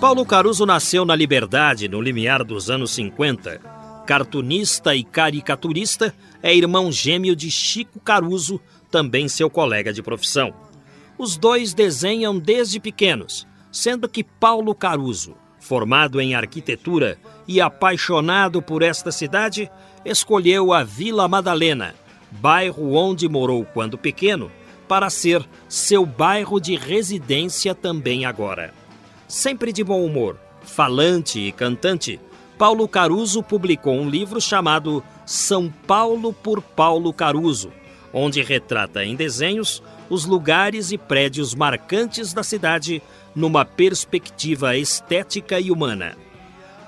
Paulo Caruso nasceu na Liberdade no limiar dos anos 50. Cartunista e caricaturista, é irmão gêmeo de Chico Caruso, também seu colega de profissão. Os dois desenham desde pequenos, sendo que Paulo Caruso, formado em arquitetura e apaixonado por esta cidade, escolheu a Vila Madalena, bairro onde morou quando pequeno, para ser seu bairro de residência também agora. Sempre de bom humor, falante e cantante, Paulo Caruso publicou um livro chamado São Paulo por Paulo Caruso, onde retrata em desenhos os lugares e prédios marcantes da cidade numa perspectiva estética e humana.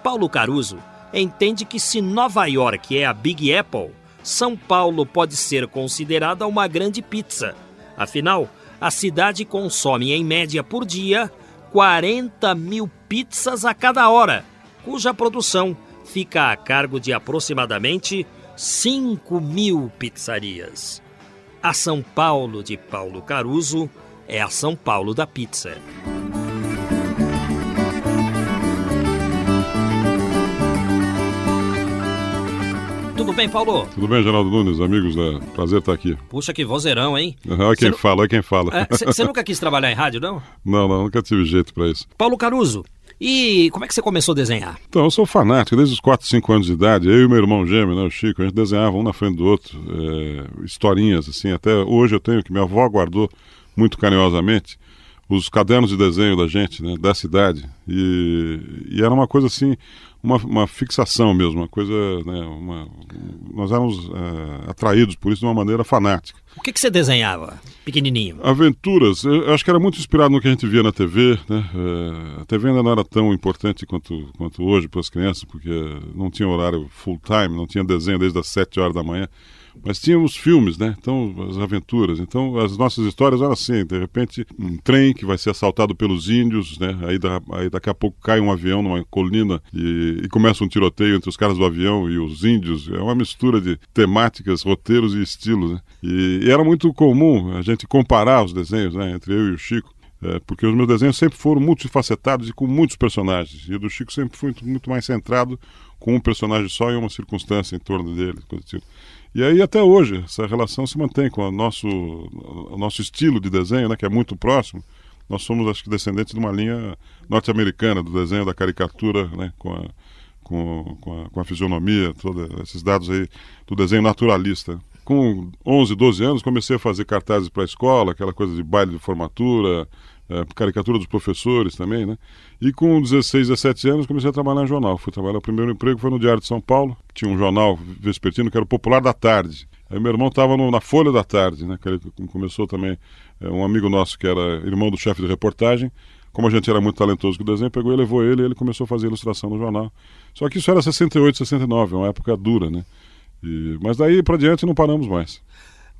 Paulo Caruso entende que se Nova York é a Big Apple, São Paulo pode ser considerada uma grande pizza. Afinal, a cidade consome em média por dia 40 mil pizzas a cada hora, cuja produção fica a cargo de aproximadamente 5 mil pizzarias. A São Paulo de Paulo Caruso é a São Paulo da pizza. Tudo bem, Paulo? Tudo bem, Geraldo Nunes, amigos, é prazer estar aqui. Puxa, que vozeirão, hein? Olha quem Cê fala, olha quem fala. Você é, nunca quis trabalhar em rádio, não? Não, não, nunca tive jeito para isso. Paulo Caruso, e como é que você começou a desenhar? Então, eu sou fanático, desde os 4, 5 anos de idade. Eu e meu irmão gêmeo, né, o Chico, a gente desenhava um na frente do outro, é, historinhas, assim. Até hoje eu tenho, que minha avó guardou muito carinhosamente, os cadernos de desenho da gente, né, da cidade. E, e era uma coisa assim, uma, uma fixação mesmo, uma coisa, né, uma, nós éramos é, atraídos por isso de uma maneira fanática. O que, que você desenhava, pequenininho? Aventuras, eu acho que era muito inspirado no que a gente via na TV, né, é, a TV ainda não era tão importante quanto, quanto hoje para as crianças, porque não tinha horário full time, não tinha desenho desde as 7 horas da manhã, mas tínhamos filmes, né? Então, as aventuras. Então, as nossas histórias eram assim: de repente, um trem que vai ser assaltado pelos índios, né? Aí, da, aí daqui a pouco cai um avião numa colina e, e, começa um tiroteio entre os caras do avião e os índios. É uma mistura de temáticas, roteiros e estilos, né? E, e era muito comum a gente comparar os desenhos, né? Entre eu e o Chico. É, porque os meus desenhos sempre foram multifacetados e com muitos personagens. E o do Chico sempre foi muito, mais centrado com um personagem só e uma circunstância em torno dele, coisa tipo. E aí até hoje essa relação se mantém com o nosso, o nosso estilo de desenho, né, que é muito próximo. Nós somos, acho que, descendentes de uma linha norte-americana do desenho, da caricatura, né, com a, com, com, a, com a fisionomia, todos esses dados aí do desenho naturalista. Com 11, 12 anos, comecei a fazer cartazes para a escola, aquela coisa de baile de formatura, é, caricatura dos professores também, né? E com 16, 17 anos comecei a trabalhar em jornal. Fui trabalhar, o primeiro emprego foi no Diário de São Paulo, tinha um jornal vespertino que era o Popular da Tarde. Aí meu irmão estava na Folha da Tarde, né? Que ele começou também, é, um amigo nosso que era irmão do chefe de reportagem, como a gente era muito talentoso com o desenho, pegou e levou ele e ele começou a fazer ilustração no jornal. Só que isso era 68, 69, uma época dura, né? E, mas daí para diante não paramos mais.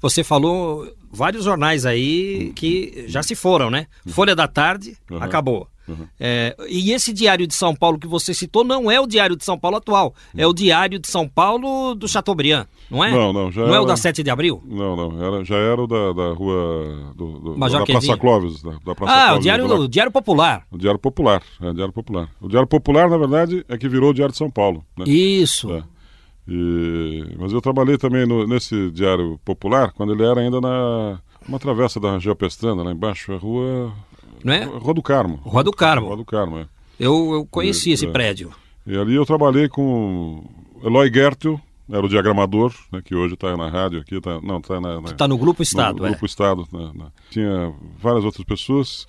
Você falou vários jornais aí que já se foram, né? Folha da Tarde, uhum. acabou. Uhum. É, e esse Diário de São Paulo que você citou não é o Diário de São Paulo atual, é o Diário de São Paulo do Chateaubriand, não é? Não, não. Já não era... é o da 7 de abril? Não, não. Era, já era o da, da rua. Do, do, da Praça Clóvis. Da, da Praça ah, Clóvis, o Diário, o Diário Popular. O Diário Popular. É, o Diário Popular. O Diário Popular, na verdade, é que virou o Diário de São Paulo. Né? Isso. É. E, mas eu trabalhei também no, nesse Diário Popular, quando ele era ainda na uma travessa da Geopestrana, lá embaixo, a rua. Não é? Rua do Carmo. Rua do Carmo. Rua do Carmo, é. Eu, eu conheci e, esse é. prédio. E ali eu trabalhei com Eloy Gertel, era o diagramador, né, que hoje está na rádio aqui, tá, não, está na, na, tá no Grupo Estado, no, é. Grupo Estado. Né, tinha várias outras pessoas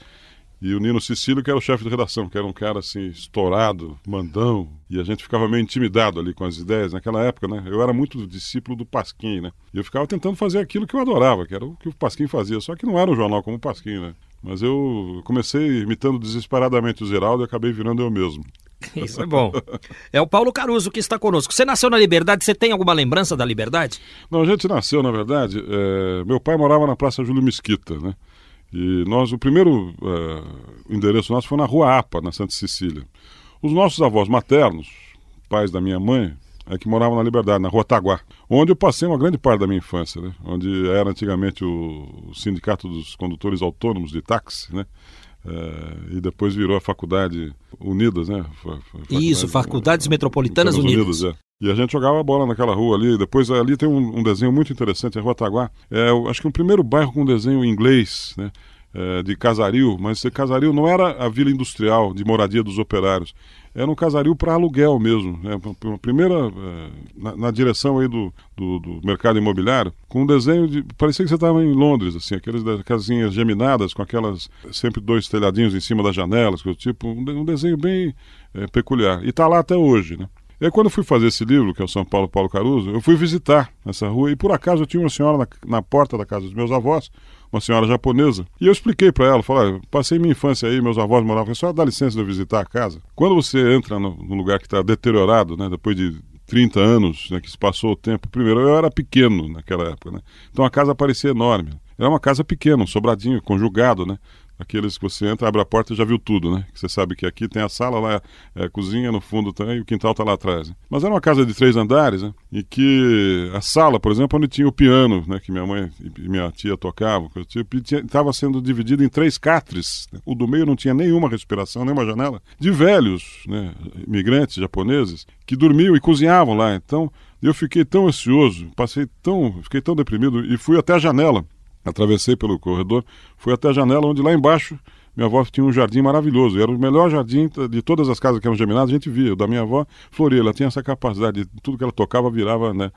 E o Nino Cecílio, que era o chefe de redação, que era um cara assim, estourado, mandão, e a gente ficava meio intimidado ali com as ideias. Naquela época, né? Eu era muito discípulo do Pasquim, né? E eu ficava tentando fazer aquilo que eu adorava, que era o que o Pasquim fazia. Só que não era um jornal como o Pasquim, né? Mas eu comecei imitando desesperadamente o Geraldo e acabei virando eu mesmo. Isso é bom. É o Paulo Caruso que está conosco. Você nasceu na Liberdade, você tem alguma lembrança da Liberdade? Não, a gente nasceu, na verdade. É... Meu pai morava na Praça Júlio Mesquita, né? E nós, o primeiro uh, endereço nosso foi na Rua APA, na Santa Cecília. Os nossos avós maternos, pais da minha mãe, é que moravam na Liberdade, na Rua Taguá, onde eu passei uma grande parte da minha infância, né? Onde era antigamente o, Sindicato dos Condutores Autônomos de Táxi, né? Uh, e depois virou a Faculdade Unidas, né? Faculdade, Isso, Faculdades Metropolitanas Unidas. Unidas é. E a gente jogava bola naquela rua ali. Depois ali tem um, um desenho muito interessante, a Rua Taguá. É, acho que o primeiro bairro com desenho em inglês, né? É, de Casaril, mas Casaril não era a vila industrial de moradia dos operários, era um Casaril para aluguel mesmo, né? Primeira é, na, na, direção aí do, do, do, mercado imobiliário, com um desenho de parecia que você estava em Londres, assim, aquelas casinhas geminadas com aquelas sempre dois telhadinhos em cima das janelas, tipo um, um desenho bem é, peculiar e está lá até hoje, né? E aí, quando eu fui fazer esse livro, que é o São Paulo Paulo Caruso, eu fui visitar essa rua e por acaso eu tinha uma senhora na, na porta da casa dos meus avós, uma senhora japonesa, e eu expliquei para ela, falei, passei minha infância aí, meus avós moravam, só dá licença de eu visitar a casa. Quando você entra num lugar que está deteriorado, né, depois de 30 anos, né, que se passou o tempo, primeiro, eu era pequeno naquela época, né, então a casa parecia enorme. Era uma casa pequena, um sobradinho, conjugado, né? Aqueles que você entra, abre a porta e já viu tudo, né? Você sabe que aqui tem a sala, lá é a cozinha, no fundo também, e o quintal está lá atrás. Né? Mas era uma casa de três andares, né? E que a sala, por exemplo, onde tinha o piano, né? Que minha mãe e minha tia tocavam, tipo, estava sendo dividido em três catres. Né? O do meio não tinha nenhuma respiração, nenhuma janela, de velhos, né? Imigrantes japoneses que dormiam e cozinhavam lá. Então, eu fiquei tão ansioso, passei tão, fiquei tão deprimido e fui até a janela Atravessei pelo corredor, fui até a janela, onde lá embaixo minha avó tinha um jardim maravilhoso. Era o melhor jardim de todas as casas que eram geminadas, a gente via. O da minha avó, floria. Ela tinha essa capacidade, de, tudo que ela tocava virava, né,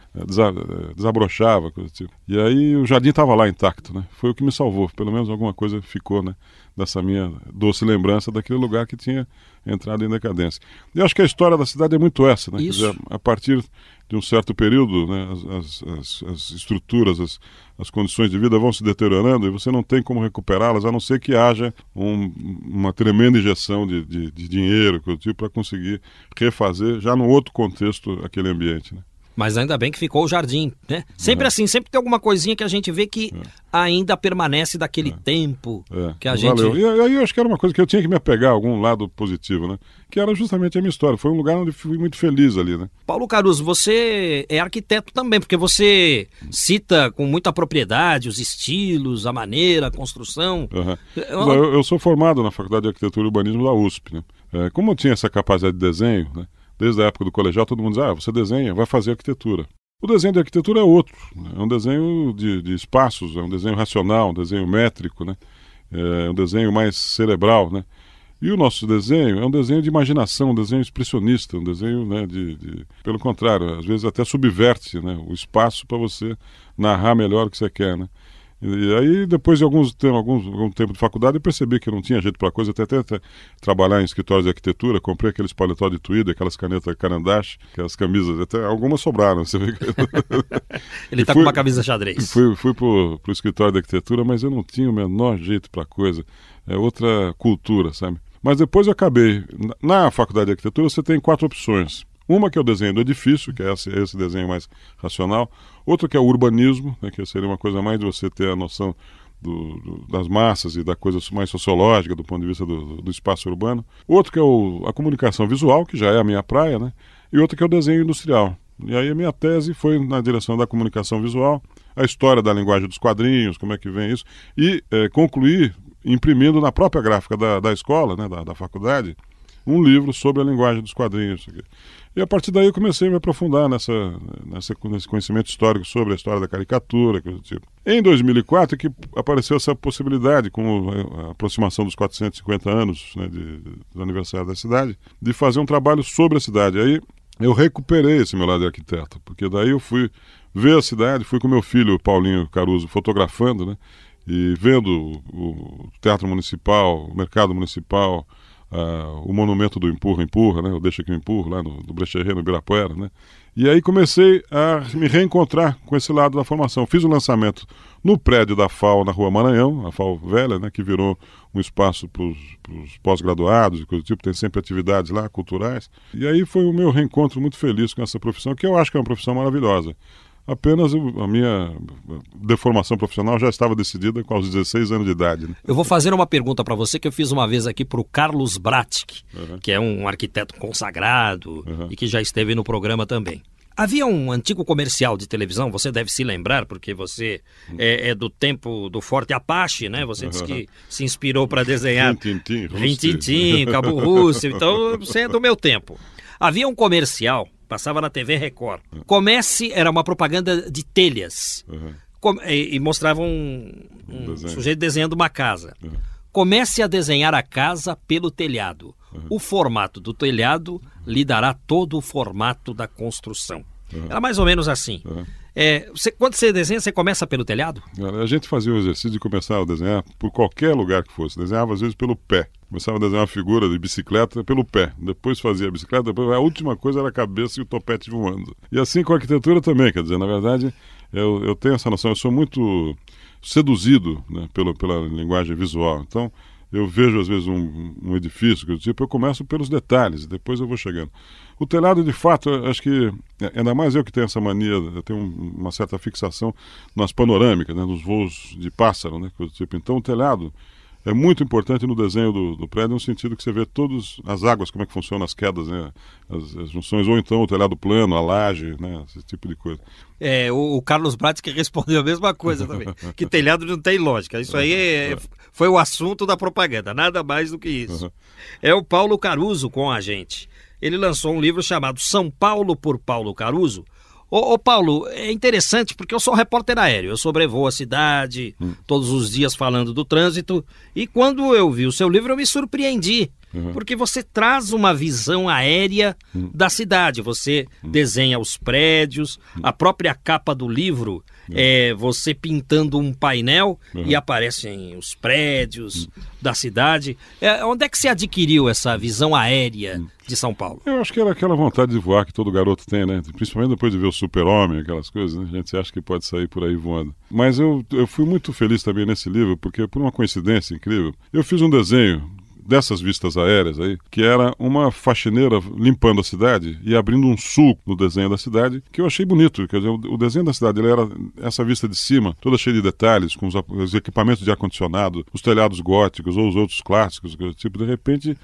desabrochava. Coisa tipo. E aí o jardim estava lá intacto, né? Foi o que me salvou. Pelo menos alguma coisa ficou, né? Dessa minha doce lembrança daquele lugar que tinha entrado em decadência. E acho que a história da cidade é muito essa, né? Isso. Dizer, a partir de um certo período, né, as, as, as estruturas, as, as, condições de vida vão se deteriorando e você não tem como recuperá-las, a não ser que haja um, uma tremenda injeção de, de, de dinheiro tipo, para conseguir refazer, já num outro contexto, aquele ambiente. Né? Mas ainda bem que ficou o jardim, né? Sempre é. assim, sempre tem alguma coisinha que a gente vê que é. ainda permanece daquele é. tempo é. que a gente... Valeu. E aí eu acho que era uma coisa que eu tinha que me apegar a algum lado positivo, né? Que era justamente a minha história. Foi um lugar onde fui muito feliz ali, né? Paulo Caruso, você é arquiteto também, porque você cita com muita propriedade os estilos, a maneira, a construção. Uhum. Eu... eu, sou formado na Faculdade de Arquitetura e Urbanismo da USP, né? É, como eu tinha essa capacidade de desenho, né? Desde a época do colegial, todo mundo diz, ah, você desenha, vai fazer arquitetura. O desenho de arquitetura é outro, né? é um desenho de, de, espaços, é um desenho racional, um desenho métrico, né? é um desenho mais cerebral, né? E o nosso desenho é um desenho de imaginação, um desenho expressionista, um desenho né, de, de, Pelo contrário, às vezes até subverte né, o espaço para você narrar melhor o que você quer. Né? E aí, depois de alguns, alguns, algum tempo de faculdade, eu percebi que não tinha jeito para coisa, até, até, até, trabalhar em escritórios de arquitetura, comprei aqueles paletó de tweed, aquelas canetas carandache, aquelas camisas, até algumas sobraram. Você vê Ele está com uma camisa xadrez. Fui, fui para o escritório de arquitetura, mas eu não tinha o menor jeito para coisa. É outra cultura, sabe? Mas depois eu acabei. Na faculdade de arquitetura você tem quatro opções. Uma que é o desenho do edifício, que é esse, desenho mais racional. Outra que é o urbanismo, né, que seria uma coisa mais de você ter a noção do, do, das massas e da coisa mais sociológica do ponto de vista do, do espaço urbano. Outro que é o, a comunicação visual, que já é a minha praia, né? E outro que é o desenho industrial. E aí a minha tese foi na direção da comunicação visual, a história da linguagem dos quadrinhos, como é que vem isso, e é, concluir imprimindo na própria gráfica da, da escola, né, da, da faculdade, um livro sobre a linguagem dos quadrinhos. E a partir daí eu comecei a me aprofundar nessa, nessa, nesse conhecimento histórico sobre a história da caricatura, coisa do tipo. Em 2004 que apareceu essa possibilidade, com a aproximação dos 450 anos né, de, do aniversário da cidade, de fazer um trabalho sobre a cidade. Aí eu recuperei esse meu lado de arquiteto, porque daí eu fui ver a cidade, fui com meu filho Paulinho Caruso fotografando, né? E vendo o, Teatro Municipal, o Mercado Municipal, uh, o Monumento do Empurra Empurra, né? O Deixa que eu empurro, lá no, no Brecherê, no Ibirapuera, né? E aí comecei a me reencontrar com esse lado da formação. Fiz o lançamento no prédio da FAO, na Rua Maranhão, a FAO Velha, né, que virou um espaço para os pós-graduados e coisa do tipo, tem sempre atividades lá, culturais. E aí foi o meu reencontro muito feliz com essa profissão, que eu acho que é uma profissão maravilhosa. Apenas a minha deformação profissional já estava decidida com os 16 anos de idade. Né? Eu vou fazer uma pergunta para você que eu fiz uma vez aqui para o Carlos Bratic, uhum. que é um arquiteto consagrado uhum. e que já esteve no programa também. Havia um antigo comercial de televisão, você deve se lembrar, porque você é, é do tempo do Forte Apache, né? Você disse que se inspirou para desenhar Rintintim, Rintintim, Cabo Russo, então você é do meu tempo. Havia um comercial Passava na TV Record. Comece era uma propaganda de telhas. Uhum. Com, e, e, mostrava um, um, sujeito desenhando uma casa. Uhum. Comece a desenhar a casa pelo telhado. Uhum. O formato do telhado lhe dará todo o formato da construção. Era mais ou menos assim. É, você, quando você desenha, você começa pelo telhado? A gente fazia o exercício de começar a desenhar por qualquer lugar que fosse. Desenhava às vezes pelo pé. Começava a desenhar uma figura de bicicleta pelo pé. Depois fazia a bicicleta, depois a última coisa era a cabeça e o topete voando. E assim com a arquitetura também, quer dizer, na verdade, eu, eu tenho essa noção, eu sou muito seduzido né, pela, pela linguagem visual. Então, eu vejo às vezes um, um edifício, que tipo, eu começo pelos detalhes, depois eu vou chegando. O telhado, de fato, acho que, é, ainda mais eu que tenho essa mania, eu tenho uma certa fixação nas panorâmicas, né, nos voos de pássaro, né, tipo. Então, o telhado é muito importante no desenho do, do, prédio, no sentido que você vê todas as águas, como é que funcionam as quedas, né? as, as, junções, ou então o telhado plano, a laje, né? esse tipo de coisa. É, o, o Carlos Bratis que respondeu a mesma coisa também, que telhado não tem lógica. Isso aí é, é, foi o assunto da propaganda, nada mais do que isso. Uhum. É o Paulo Caruso com a gente. Ele lançou um livro chamado São Paulo por Paulo Caruso, Ô, ô, Paulo, é interessante porque eu sou repórter aéreo, eu sobrevoo a cidade hum. todos os dias falando do trânsito e quando eu vi o seu livro eu me surpreendi. Uhum. Porque você traz uma visão aérea uhum. da cidade. Você uhum. desenha os prédios, a própria capa do livro é você pintando um painel e aparecem os prédios da cidade. É, onde é que você adquiriu essa visão aérea de São Paulo? Eu acho que era aquela vontade de voar que todo garoto tem, né? Principalmente depois de ver o super-homem, aquelas coisas, né? A gente acha que pode sair por aí voando. Mas eu, eu fui muito feliz também nesse livro, porque por uma coincidência incrível, eu fiz um desenho dessas vistas aéreas aí, que era uma faxineira limpando a cidade e abrindo um sulco no desenho da cidade, que eu achei bonito. Quer dizer, o desenho da cidade ele era essa vista de cima, toda cheia de detalhes, com os, os equipamentos de ar-condicionado, os telhados góticos ou os outros clássicos, tipo, de repente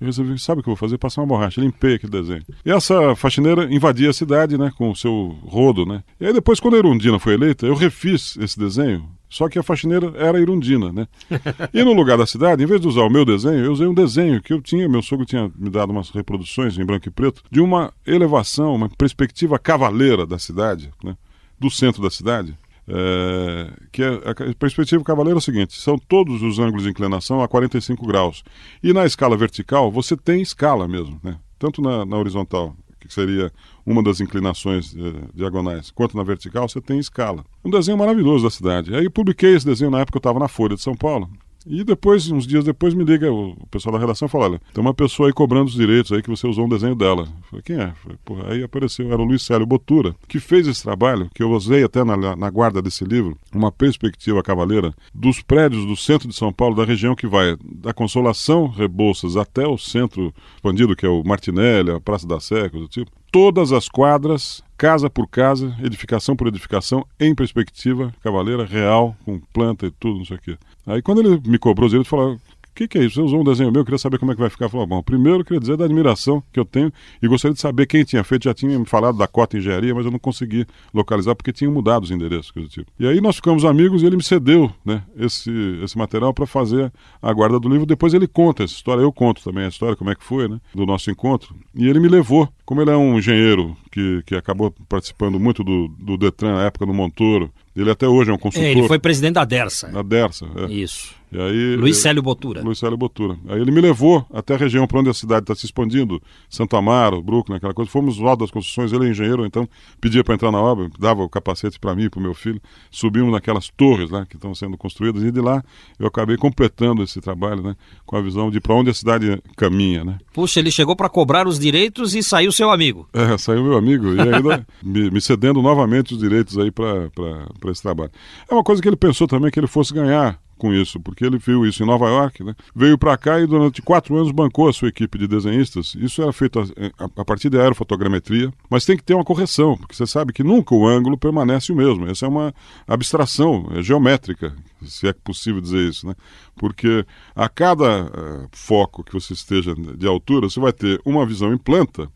eu resolvi, sabe o que eu vou fazer? Passar uma borracha, limpei aquele desenho. E essa faxineira invadia a cidade, né, com o seu rodo, né. E aí depois, quando a Irundina foi eleita, eu refiz esse desenho, só que a faxineira era Irundina, né? E no lugar da cidade, em vez de usar o meu desenho, eu usei um desenho que eu tinha, meu sogro tinha me dado umas reproduções em branco e preto, de uma elevação, uma perspectiva cavaleira da cidade, né? Do centro da cidade. É, que é, a perspectiva cavaleira é o seguinte: são todos os ângulos de inclinação a 45 graus. E na escala vertical, você tem escala mesmo, né? Tanto na, na horizontal que seria uma das inclinações eh, diagonais, quanto na vertical, você tem escala. Um desenho maravilhoso da cidade. Aí eu publiquei esse desenho na época que eu estava na Folha de São Paulo. E depois, uns dias depois, me liga o pessoal da redação e fala: olha, tem uma pessoa aí cobrando os direitos aí que você usou um desenho dela. Eu falei, quem é? Falei, Porra, aí apareceu, era o Luiz Célio Botura, que fez esse trabalho, que eu usei até na, na guarda desse livro, uma perspectiva cavaleira dos prédios do centro de São Paulo, da região que vai da Consolação Rebouças até o centro expandido, que é o Martinelli, a Praça da Sé, do tipo todas as quadras, casa por casa, edificação por edificação, em perspectiva cavaleira, real, com planta e tudo, não sei o quê. Aí quando ele me cobrou direitos, falou, que, que é isso? Você usou um desenho meu, eu queria saber como é que vai ficar. Falou, bom, primeiro eu queria dizer da admiração que eu tenho e gostaria de saber quem tinha feito. Já tinha me falado da Cota Engenharia, mas eu não consegui localizar porque tinham mudado os endereços, coisa do tipo. E aí nós ficamos amigos e ele me cedeu né, esse, esse material para fazer a guarda do livro. Depois ele conta essa história, eu conto também a história, como é que foi, né, do nosso encontro. E ele me levou, como ele é um engenheiro que, que acabou participando muito do, do Detran na época do Montoro, ele até hoje é um consultor. É, ele foi presidente da Dersa. Da Dersa, é. Isso. E aí, Luiz Célio Botura. Luiz Célio Botura. Aí ele me levou até a região para onde a cidade está se expandindo, Santo Amaro, Brooklyn, aquela coisa. Fomos alto das construções, ele é engenheiro, então pedia para entrar na obra, dava o capacete para mim e para o meu filho. Subimos naquelas torres lá que estão sendo construídas e de lá eu acabei completando esse trabalho, né, com a visão de para onde a cidade caminha, né. Puxa, ele chegou para cobrar os direitos e saiu seu amigo. É, saiu meu amigo e ainda me, me, cedendo novamente os direitos aí para esse trabalho. É uma coisa que ele pensou também que ele fosse ganhar com isso, porque ele viu isso em Nova York, né? veio para cá e durante quatro anos bancou a sua equipe de desenhistas. Isso era feito a, a, a, partir de aerofotogrametria, mas tem que ter uma correção, porque você sabe que nunca o ângulo permanece o mesmo. Essa é uma abstração é geométrica, se é possível dizer isso, né? Porque a cada uh, foco que você esteja de altura, você vai ter uma visão em planta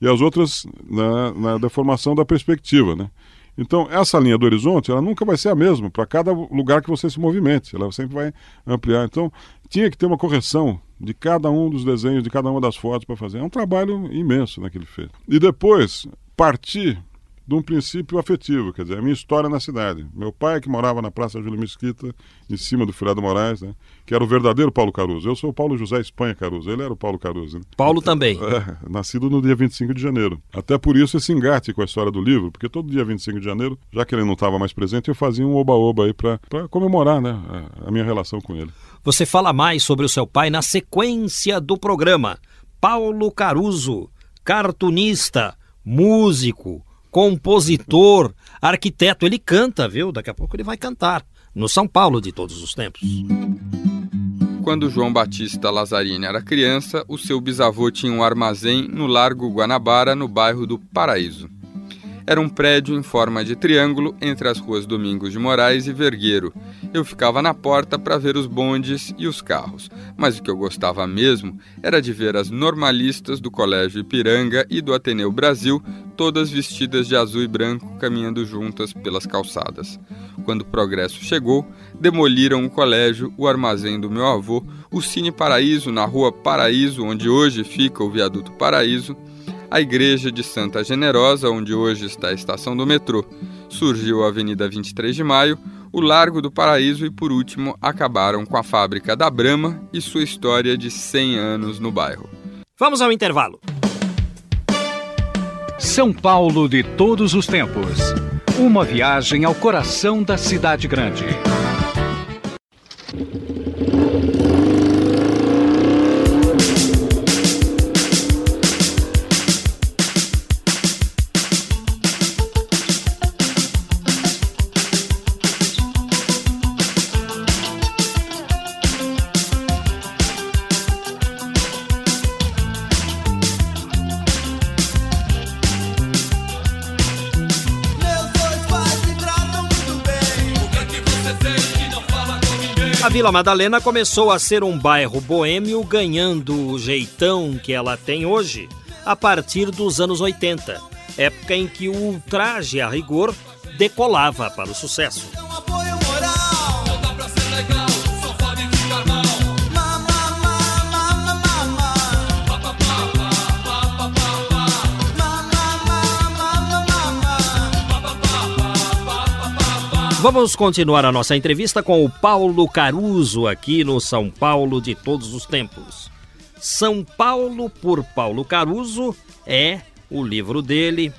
e as outras na, na deformação da perspectiva, né? Então, essa linha do horizonte, ela nunca vai ser a mesma para cada lugar que você se movimente, ela sempre vai ampliar. Então, tinha que ter uma correção de cada um dos desenhos, de cada uma das fotos para fazer. É um trabalho imenso né, que ele fez. E depois, partir de um princípio afetivo, quer dizer, a minha história na cidade. Meu pai, que morava na Praça Júlio Mesquita, em cima do Furado Moraes, né, que era o verdadeiro Paulo Caruso. Eu sou o Paulo José Espanha Caruso, ele era o Paulo Caruso. Né? Paulo também. É, nascido no dia 25 de janeiro. Até por isso esse engate com a história do livro, porque todo dia 25 de janeiro, já que ele não estava mais presente, eu fazia um oba-oba aí para comemorar né, a, a minha relação com ele. Você fala mais sobre o seu pai na sequência do programa. Paulo Caruso, cartunista, músico, compositor, arquiteto. Ele canta, viu? Daqui a pouco ele vai cantar no São Paulo de todos os tempos. Quando João Batista Lazzarini era criança, o seu bisavô tinha um armazém no Largo Guanabara, no bairro do Paraíso. Era um prédio em forma de triângulo entre as ruas Domingos de Moraes e Vergueiro. Eu ficava na porta para ver os bondes e os carros, mas o que eu gostava mesmo era de ver as normalistas do Colégio Ipiranga e do Ateneu Brasil, todas vestidas de azul e branco, caminhando juntas pelas calçadas. Quando o progresso chegou, demoliram o colégio, o armazém do meu avô, o Cine Paraíso na rua Paraíso, onde hoje fica o viaduto Paraíso, a igreja de Santa Generosa, onde hoje está a estação do metrô. Surgiu a Avenida 23 de Maio, o Largo do Paraíso e, por último, acabaram com a fábrica da Brama e sua história de 100 anos no bairro. Vamos ao intervalo. São Paulo de todos os tempos. Uma viagem ao coração da cidade grande. Vila Madalena começou a ser um bairro boêmio, ganhando o jeitão que ela tem hoje a partir dos anos 80, época em que o ultraje a rigor decolava para o sucesso. Vamos continuar a nossa entrevista com o Paulo Caruso aqui no São Paulo de todos os tempos. São Paulo por Paulo Caruso é o livro dele.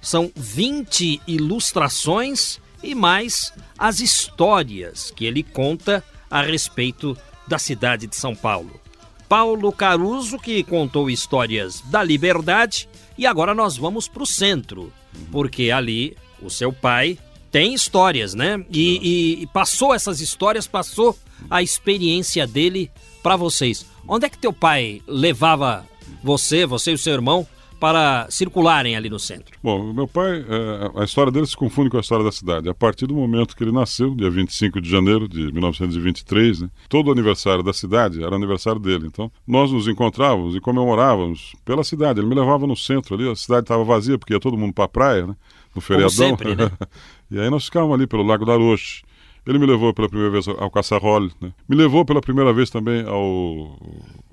São 20 ilustrações e mais as histórias que ele conta a respeito da cidade de São Paulo. Paulo Caruso, que contou histórias da liberdade, e agora nós vamos para o centro, porque ali o seu pai tem histórias, né? E, e, e, passou essas histórias, passou a experiência dele para vocês. Onde é que teu pai levava você, você e o seu irmão para circularem ali no centro? Bom, meu pai, é, a história dele se confunde com a história da cidade. A partir do momento que ele nasceu, dia 25 de janeiro de 1923, né, todo aniversário da cidade era aniversário dele. Então, nós nos encontrávamos e comemorávamos pela cidade. Ele me levava no centro ali, a cidade estava vazia porque ia todo mundo para a praia, né? No feriadão. Sempre, né? e aí nós ficávamos ali pelo Lago da Roche. Ele me levou pela primeira vez ao Caçarrole, né? Me levou pela primeira vez também ao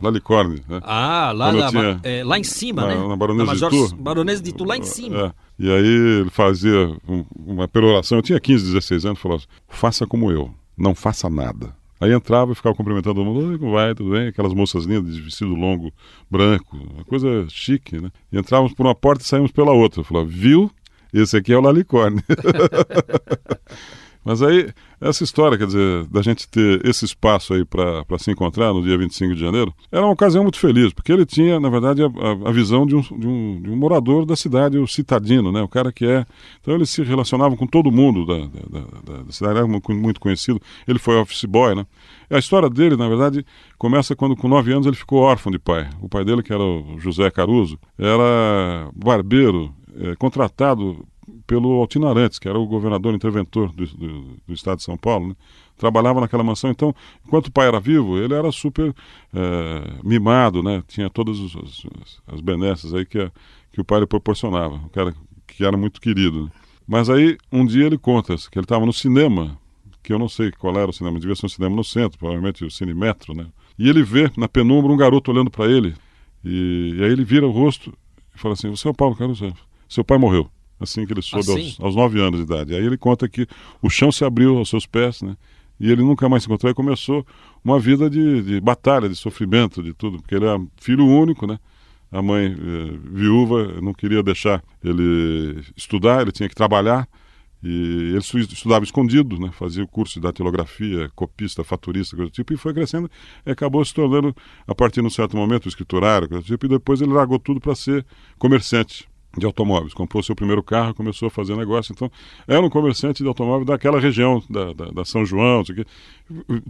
Lalicorne, né? Ah, lá, na, tinha, é, lá em cima, na, né? Na Baronesa na Major, de Tu. Baronesa de Tu, lá em cima. É. E aí ele fazia um, uma peroração, eu tinha 15, 16 anos, falou assim, faça como eu, não faça nada. Aí entrava e ficava cumprimentando todo mundo, como vai, tudo bem? Aquelas moças lindas de vestido longo, branco, uma coisa chique, né? E entrávamos por uma porta e saímos pela outra. Eu falava, viu? Esse aqui é o Lalicorne. Mas aí, essa história, quer dizer, da gente ter esse espaço aí para se encontrar no dia 25 de janeiro, era uma ocasião muito feliz, porque ele tinha, na verdade, a, a visão de um, de, um, de um, morador da cidade, o citadino, né? O cara que é. Então ele se relacionava com todo mundo da, da, da, da cidade, era muito conhecido. Ele foi office boy, né? A história dele, na verdade, começa quando, com nove anos, ele ficou órfão de pai. O pai dele, que era o José Caruso, era barbeiro, é, contratado pelo Altino Arantes, que era o governador interventor do, do, do estado de São Paulo, né? trabalhava naquela mansão. Então, enquanto o pai era vivo, ele era super é, mimado, né? tinha todas as, as benesses aí que, a, que o pai lhe proporcionava, um cara que era muito querido. Né? Mas aí, um dia ele conta que ele estava no cinema, que eu não sei qual era o cinema, devia ser um cinema no centro, provavelmente o Cinemetro, né? E ele vê na penumbra um garoto olhando para ele, e, e, aí ele vira o rosto e fala assim: Você é o Paulo Caruso? Seu pai morreu assim que ele soube assim? aos, aos nove anos de idade. Aí ele conta que o chão se abriu aos seus pés, né? E ele nunca mais se encontrou e começou uma vida de, de batalha, de sofrimento, de tudo, porque ele era filho único, né? A mãe eh, viúva não queria deixar ele estudar, ele tinha que trabalhar. E ele estudava escondido, né? fazia o curso de datilografia, copista, faturista, coisa do tipo, e foi crescendo e acabou se tornando, a partir de um certo momento, escriturário, coisa do tipo, e depois ele largou tudo para ser comerciante de automóveis. Comprou seu primeiro carro, começou a fazer negócio. Então, era um comerciante de automóvel daquela região, da, da, da São João.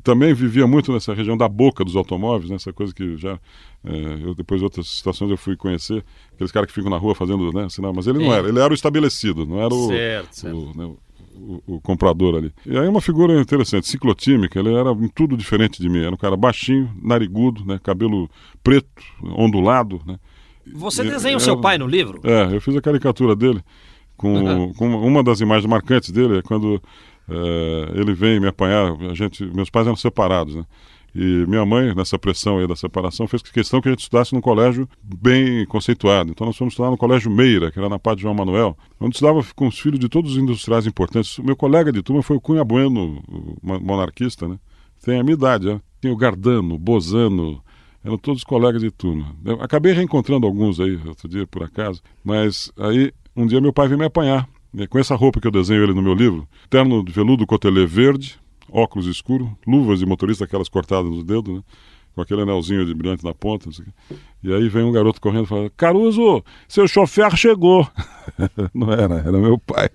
Também vivia muito nessa região da boca dos automóveis, né? essa coisa que já. É, eu, depois de outras situações eu fui conhecer, aqueles caras que ficam na rua fazendo né, sinal. Mas ele não era, ele era o estabelecido, não era o. Certo, certo. O, né, o, o, comprador ali. E aí uma figura interessante, ciclotímica, ele era tudo diferente de mim. Era um cara baixinho, narigudo, né, cabelo preto, ondulado, né, você desenha o seu pai no livro? É, eu fiz a caricatura dele. Com, uhum. com uma das imagens marcantes dele é quando é, ele vem me apanhar. A gente, meus pais eram separados, né? E minha mãe, nessa pressão aí da separação, fez questão que a gente estudasse num colégio bem conceituado. Então nós fomos estudar no Colégio Meira, que era na Padre João Manuel, onde estudava com os filhos de todos os industriais importantes. O meu colega de turma foi o Cunha Bueno, monarquista, né? Tem a minha idade, né? Tinha o Gardano, o Bozano, eram todos colegas de turma. Eu acabei reencontrando alguns aí, outro dia, por acaso, mas aí um dia meu pai veio me apanhar, né, com essa roupa que eu desenho ele no meu livro, terno de veludo cotelê verde, óculos escuro, luvas de motorista, aquelas cortadas nos dedos, né? com aquele anelzinho de brilhante na ponta. E aí vem um garoto correndo e fala: Caruso, seu chofer chegou. Não era, era meu pai.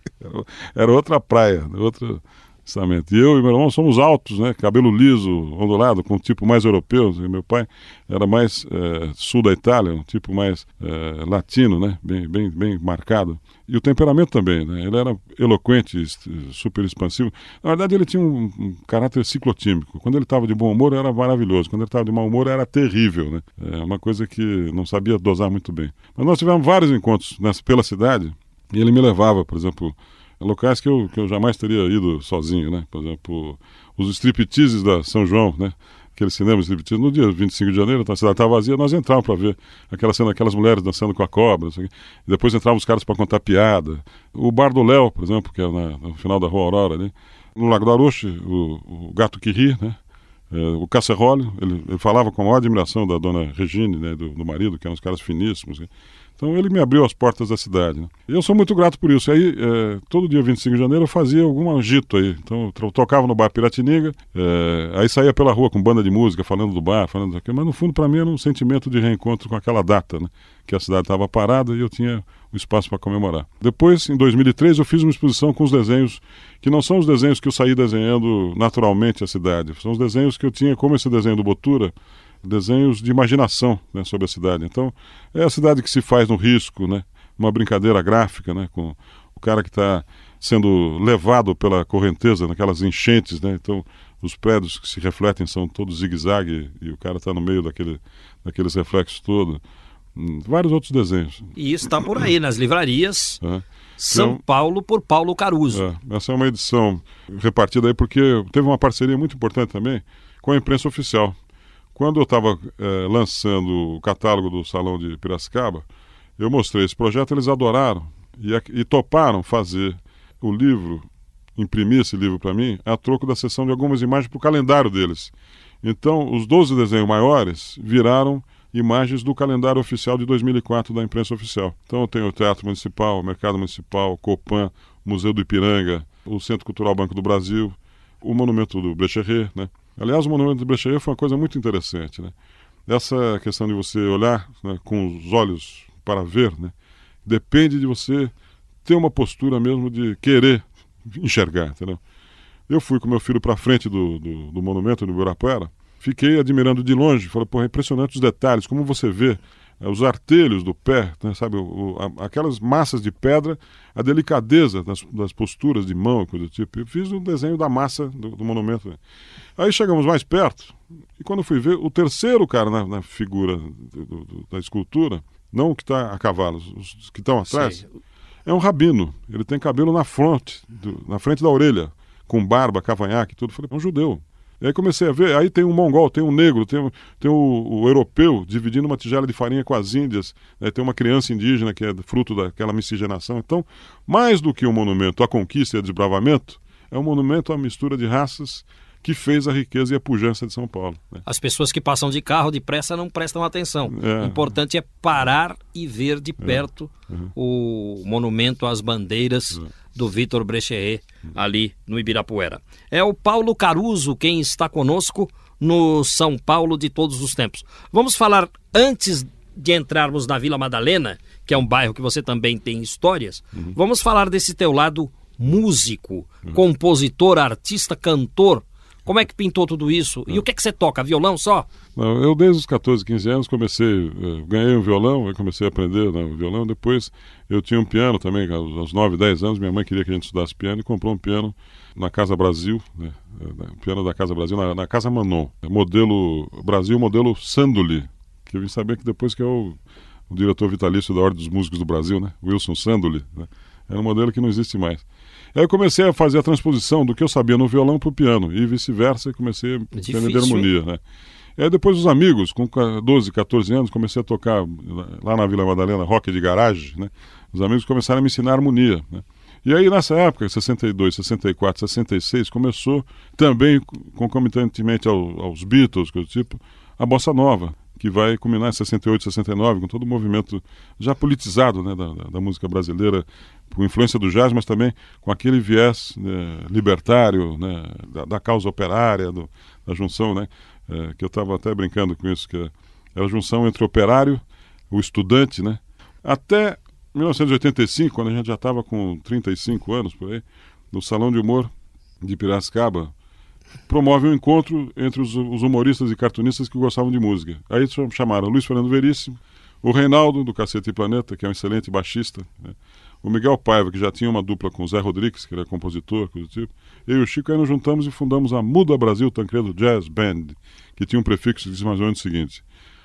Era outra praia, outra Justamente. E eu e meu irmão somos altos, né? Cabelo liso, ondulado, com um tipo mais europeu. Meu pai era mais é, sul da Itália, um tipo mais é, latino, né? Bem, bem, bem marcado. E o temperamento também, né? Ele era eloquente, super expansivo. Na verdade, ele tinha um, um caráter ciclotímico. Quando ele estava de bom humor, era maravilhoso. Quando ele estava de mau humor, era terrível, né? É uma coisa que não sabia dosar muito bem. Mas nós tivemos vários encontros nessa, pela cidade e ele me levava, por exemplo locais que eu, que eu jamais teria ido sozinho, né? Por exemplo, os stripteases da São João, né? Aquele cinema striptease, no dia 25 de janeiro, a cidade estava vazia, nós entrávamos para ver aquela cena, aquelas mulheres dançando com a cobra, e depois entravam os caras para contar piada. O Bar do Léo, por exemplo, que é na, no final da Rua Aurora, ali. no Lago do Aroche, o, o Gato que Ri, né? É, o Casserole, ele, ele, falava com a maior admiração da dona Regine, né, do, do marido, que eram uns caras finíssimos. Né? Então ele me abriu as portas da cidade. Né? E eu sou muito grato por isso. Aí, é, todo dia 25 de janeiro eu fazia algum agito aí. Então eu tocava no bar Piratininga, é, aí saía pela rua com banda de música, falando do bar, falando daquilo. Mas no fundo, para mim, era um sentimento de reencontro com aquela data, né? Que a cidade estava parada e eu tinha o espaço para comemorar. Depois, em 2003, eu fiz uma exposição com os desenhos que não são os desenhos que eu saí desenhando naturalmente a cidade. São os desenhos que eu tinha, como esse desenho do Botura, desenhos de imaginação né, sobre a cidade. Então, é a cidade que se faz no risco, né? Uma brincadeira gráfica, né? Com o cara que está sendo levado pela correnteza naquelas enchentes, né? Então, os prédios que se refletem são todos zigue-zague e o cara está no meio daquele, daqueles reflexos todos. Hum, vários outros desenhos. E isso está por aí nas livrarias. É. São então, Paulo por Paulo Caruso. É, essa é uma edição repartida aí porque teve uma parceria muito importante também com a imprensa oficial. Quando eu estava é, lançando o catálogo do Salão de Piracicaba, eu mostrei esse projeto, eles adoraram e, e toparam fazer o livro imprimir esse livro para mim a troco da sessão de algumas imagens para o calendário deles. Então, os 12 desenhos maiores viraram imagens do calendário oficial de 2004 da imprensa oficial. Então, eu tenho o Teatro Municipal, o Mercado Municipal, Copan, Museu do Ipiranga, o Centro Cultural Banco do Brasil, o Monumento do Brecheret, né? Aliás, o Monumento do Brecheret foi uma coisa muito interessante, né? Essa questão de você olhar né, com os olhos para ver, né? Depende de você ter uma postura mesmo de querer enxergar, entendeu? Eu fui com meu filho para frente do, do, do, monumento no Ibirapuera, fiquei admirando de longe, falei, pô, é impressionante os detalhes, como você vê é, os artelhos do pé, né, sabe, o, a, aquelas massas de pedra, a delicadeza das, das, posturas de mão e coisa do tipo. Eu fiz um desenho da massa do, do monumento. Né. Aí chegamos mais perto, e quando fui ver, o terceiro cara na, na figura da escultura, não o que está a cavalo, os que estão atrás, Sim. é um rabino. Ele tem cabelo na fronte, na frente da orelha com barba, cavanhaque e tudo. Falei, é um judeu. E aí comecei a ver, aí tem um mongol, tem um negro, tem, tem o, o europeu dividindo uma tigela de farinha com as índias, né? tem uma criança indígena que é fruto daquela miscigenação. Então, mais do que um monumento à conquista e ao desbravamento, é um monumento à mistura de raças que fez a riqueza e a pujança de São Paulo. Né? As pessoas que passam de carro depressa não prestam atenção. É. O importante é parar e ver de é. perto é. Uhum. o monumento às bandeiras é. do Vitor Brecheret ali no Ibirapuera. É o Paulo Caruso quem está conosco no São Paulo de todos os tempos. Vamos falar antes de entrarmos na Vila Madalena, que é um bairro que você também tem histórias. Uhum. Vamos falar desse teu lado músico, uhum. compositor, artista, cantor como é que pintou tudo isso? E o que é que você toca? Violão só? Não, eu desde os 14, 15 anos comecei, eh, ganhei um violão, comecei a aprender né, o violão. Depois eu tinha um piano também, aos 9, 10 anos, minha mãe queria que a gente estudasse piano e comprou um piano na Casa Brasil, né, eh, piano da Casa Brasil, na, na, Casa Manon, modelo Brasil, modelo Sanduli, que eu vim saber que depois que é o, diretor vitalício da Ordem dos Músicos do Brasil, né, Wilson Sanduli, né, era um modelo que não existe mais. Aí eu comecei a fazer a transposição do que eu sabia no violão para o piano e vice-versa, e comecei a aprender harmonia, né? E aí depois os amigos, com 12, 14 anos, comecei a tocar lá na Vila Madalena, rock de garagem, né? Os amigos começaram a me ensinar harmonia, né? E aí nessa época, 62, 64, 66, começou também concomitantemente ao, aos Beatles, coisa do tipo, a bossa nova que vai culminar em 68, 69, com todo o movimento já politizado né, da, da, música brasileira, com influência do jazz, mas também com aquele viés né, libertário né, da, da, causa operária, do, da junção, né, é, que eu estava até brincando com isso, que era a junção entre o operário, o estudante, né, até 1985, quando a gente já estava com 35 anos por aí, no Salão de Humor de Piracicaba, promove um encontro entre os, os, humoristas e cartunistas que gostavam de música. Aí chamaram Luiz Fernando Veríssimo, o Reinaldo, do Cacete e Planeta, que é um excelente baixista, né? o Miguel Paiva, que já tinha uma dupla com o Zé Rodrigues, que era compositor, coisa do tipo. Eu e o Chico aí nos juntamos e fundamos a Muda Brasil Tancredo Jazz Band, que tinha um prefixo que dizia mais ou menos o seguinte: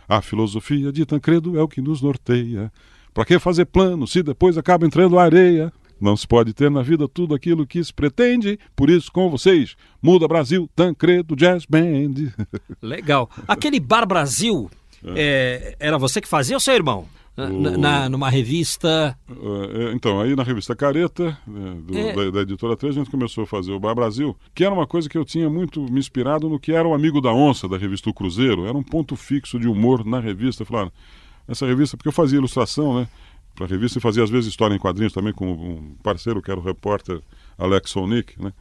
A filosofia de Tancredo é o que nos norteia. Para que fazer plano se depois acaba entrando areia? Não se pode ter na vida tudo aquilo que se pretende. Por isso, com vocês, Muda Brasil, Tancredo Jazz Band. Legal. Aquele Bar Brasil, é. É, era você que fazia ou seu irmão? O... Na, numa revista. Uh, então, aí na revista Careta, né, do, é... da, da, editora 3, a gente começou a fazer o Bar Brasil, que era uma coisa que eu tinha muito me inspirado no que era o Amigo da Onça, da revista O Cruzeiro. Era um ponto fixo de humor na revista. Falaram, essa revista, porque eu fazia ilustração, né? para a revista e fazia às vezes história em quadrinhos também com um parceiro que era o repórter Alex Sonic, né?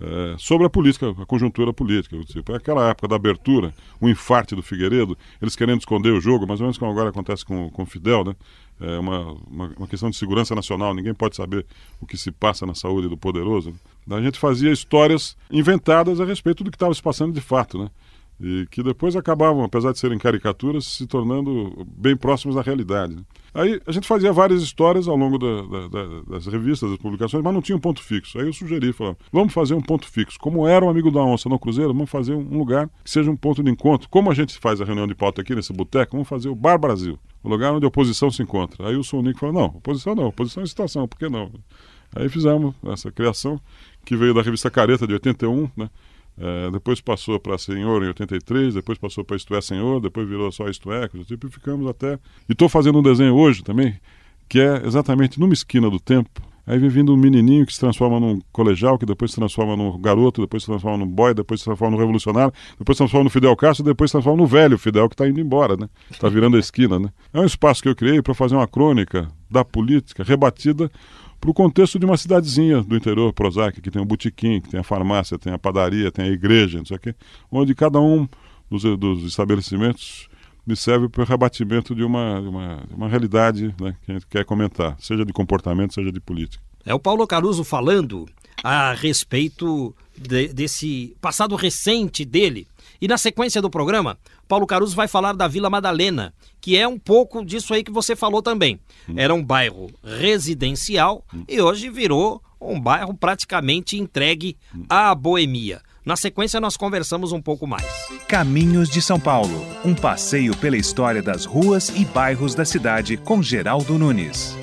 É, sobre a política, a conjuntura política. Tipo, aquela época da abertura, o infarte do Figueiredo, eles querendo esconder o jogo, mais ou menos como agora acontece com o Fidel, né? É uma, uma, uma, questão de segurança nacional, ninguém pode saber o que se passa na saúde do poderoso. Né? A gente fazia histórias inventadas a respeito do que estava se passando de fato, né? E que depois acabavam, apesar de serem caricaturas, se tornando bem próximos da realidade. Né? Aí a gente fazia várias histórias ao longo da, da, da, das revistas, das publicações, mas não tinha um ponto fixo. Aí eu sugeri, falava, vamos fazer um ponto fixo. Como era o Amigo da Onça no Cruzeiro, vamos fazer um lugar que seja um ponto de encontro. Como a gente faz a reunião de pauta aqui nesse boteco, vamos fazer o Bar Brasil, o lugar onde a oposição se encontra. Aí o Sonic falou, não, oposição não, oposição é situação, por que não? Aí fizemos essa criação, que veio da revista Careta de 81, né? É, depois passou para Senhor em 83, depois passou para Isto é Senhor, depois virou só Isto é, tipo, e ficamos até. E estou fazendo um desenho hoje também, que é exatamente numa esquina do tempo, Aí vem vindo um menininho que se transforma num colegial, que depois se transforma num garoto, depois se transforma num boy, depois se transforma num revolucionário, depois se transforma no Fidel Castro, depois se transforma no velho Fidel que está indo embora, né? Está virando a esquina, né? É um espaço que eu criei para fazer uma crônica da política rebatida para o contexto de uma cidadezinha do interior, Prozac, que tem o botequim, que tem a farmácia, tem a padaria, tem a igreja, não sei o quê, onde cada um dos, dos estabelecimentos me serve para o rebatimento de uma, de uma, de uma realidade né, que a gente quer comentar, seja de comportamento, seja de política. É o Paulo Caruso falando a respeito de, desse passado recente dele. E na sequência do programa, Paulo Caruso vai falar da Vila Madalena, que é um pouco disso aí que você falou também. Hum. Era um bairro residencial hum. e hoje virou um bairro praticamente entregue hum. à boemia. Na sequência, nós conversamos um pouco mais. Caminhos de São Paulo um passeio pela história das ruas e bairros da cidade com Geraldo Nunes.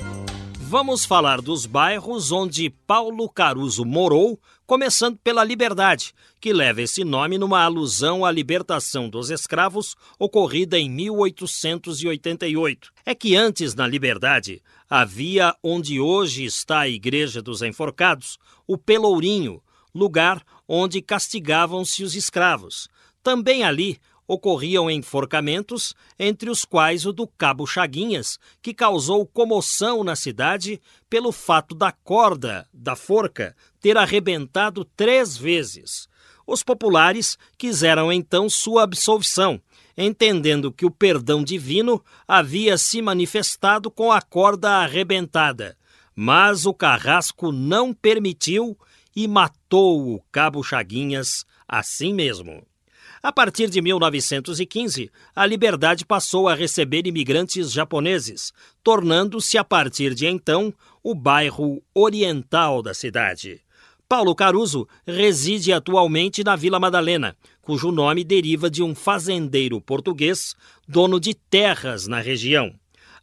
Vamos falar dos bairros onde Paulo Caruso morou, começando pela Liberdade, que leva esse nome numa alusão à libertação dos escravos ocorrida em 1888. É que antes, na Liberdade, havia onde hoje está a Igreja dos Enforcados, o Pelourinho, lugar onde castigavam-se os escravos. Também ali ocorriam enforcamentos, entre os quais o do Cabo Chaguinhas, que causou comoção na cidade pelo fato da corda da forca ter arrebentado três vezes. Os populares quiseram então sua absolvição, entendendo que o perdão divino havia se manifestado com a corda arrebentada. Mas o carrasco não permitiu e matou o Cabo Chaguinhas assim mesmo. A partir de 1915, a Liberdade passou a receber imigrantes japoneses, tornando-se a partir de então o bairro oriental da cidade. Paulo Caruso reside atualmente na Vila Madalena, cujo nome deriva de um fazendeiro português, dono de terras na região.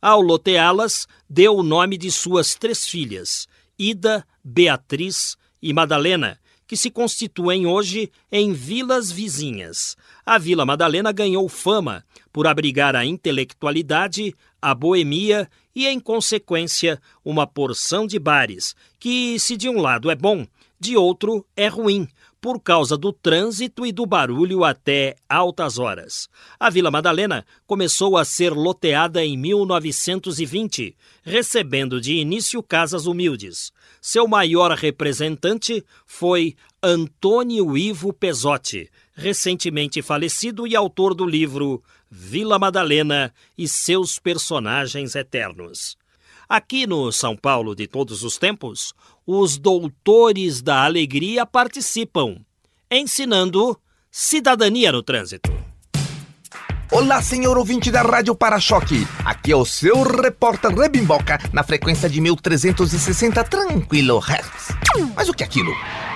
Ao loteá-las, deu o nome de suas três filhas, Ida, Beatriz e Madalena, que se constituem hoje em vilas vizinhas. A Vila Madalena ganhou fama por abrigar a intelectualidade, a boemia e, em consequência, uma porção de bares, que, se de um lado é bom, de outro é ruim, por causa do trânsito e do barulho até altas horas. A Vila Madalena começou a ser loteada em 1920, recebendo de início casas humildes. Seu maior representante foi Antônio Ivo Pesotti, recentemente falecido e autor do livro Vila Madalena e seus personagens eternos. Aqui no São Paulo de todos os tempos, os doutores da alegria participam, ensinando cidadania no trânsito. Olá, senhor ouvinte da Rádio Para-Choque. Aqui é o seu repórter Rebimboca na frequência de 1360 tranquilo hertz. Mas o que é aquilo?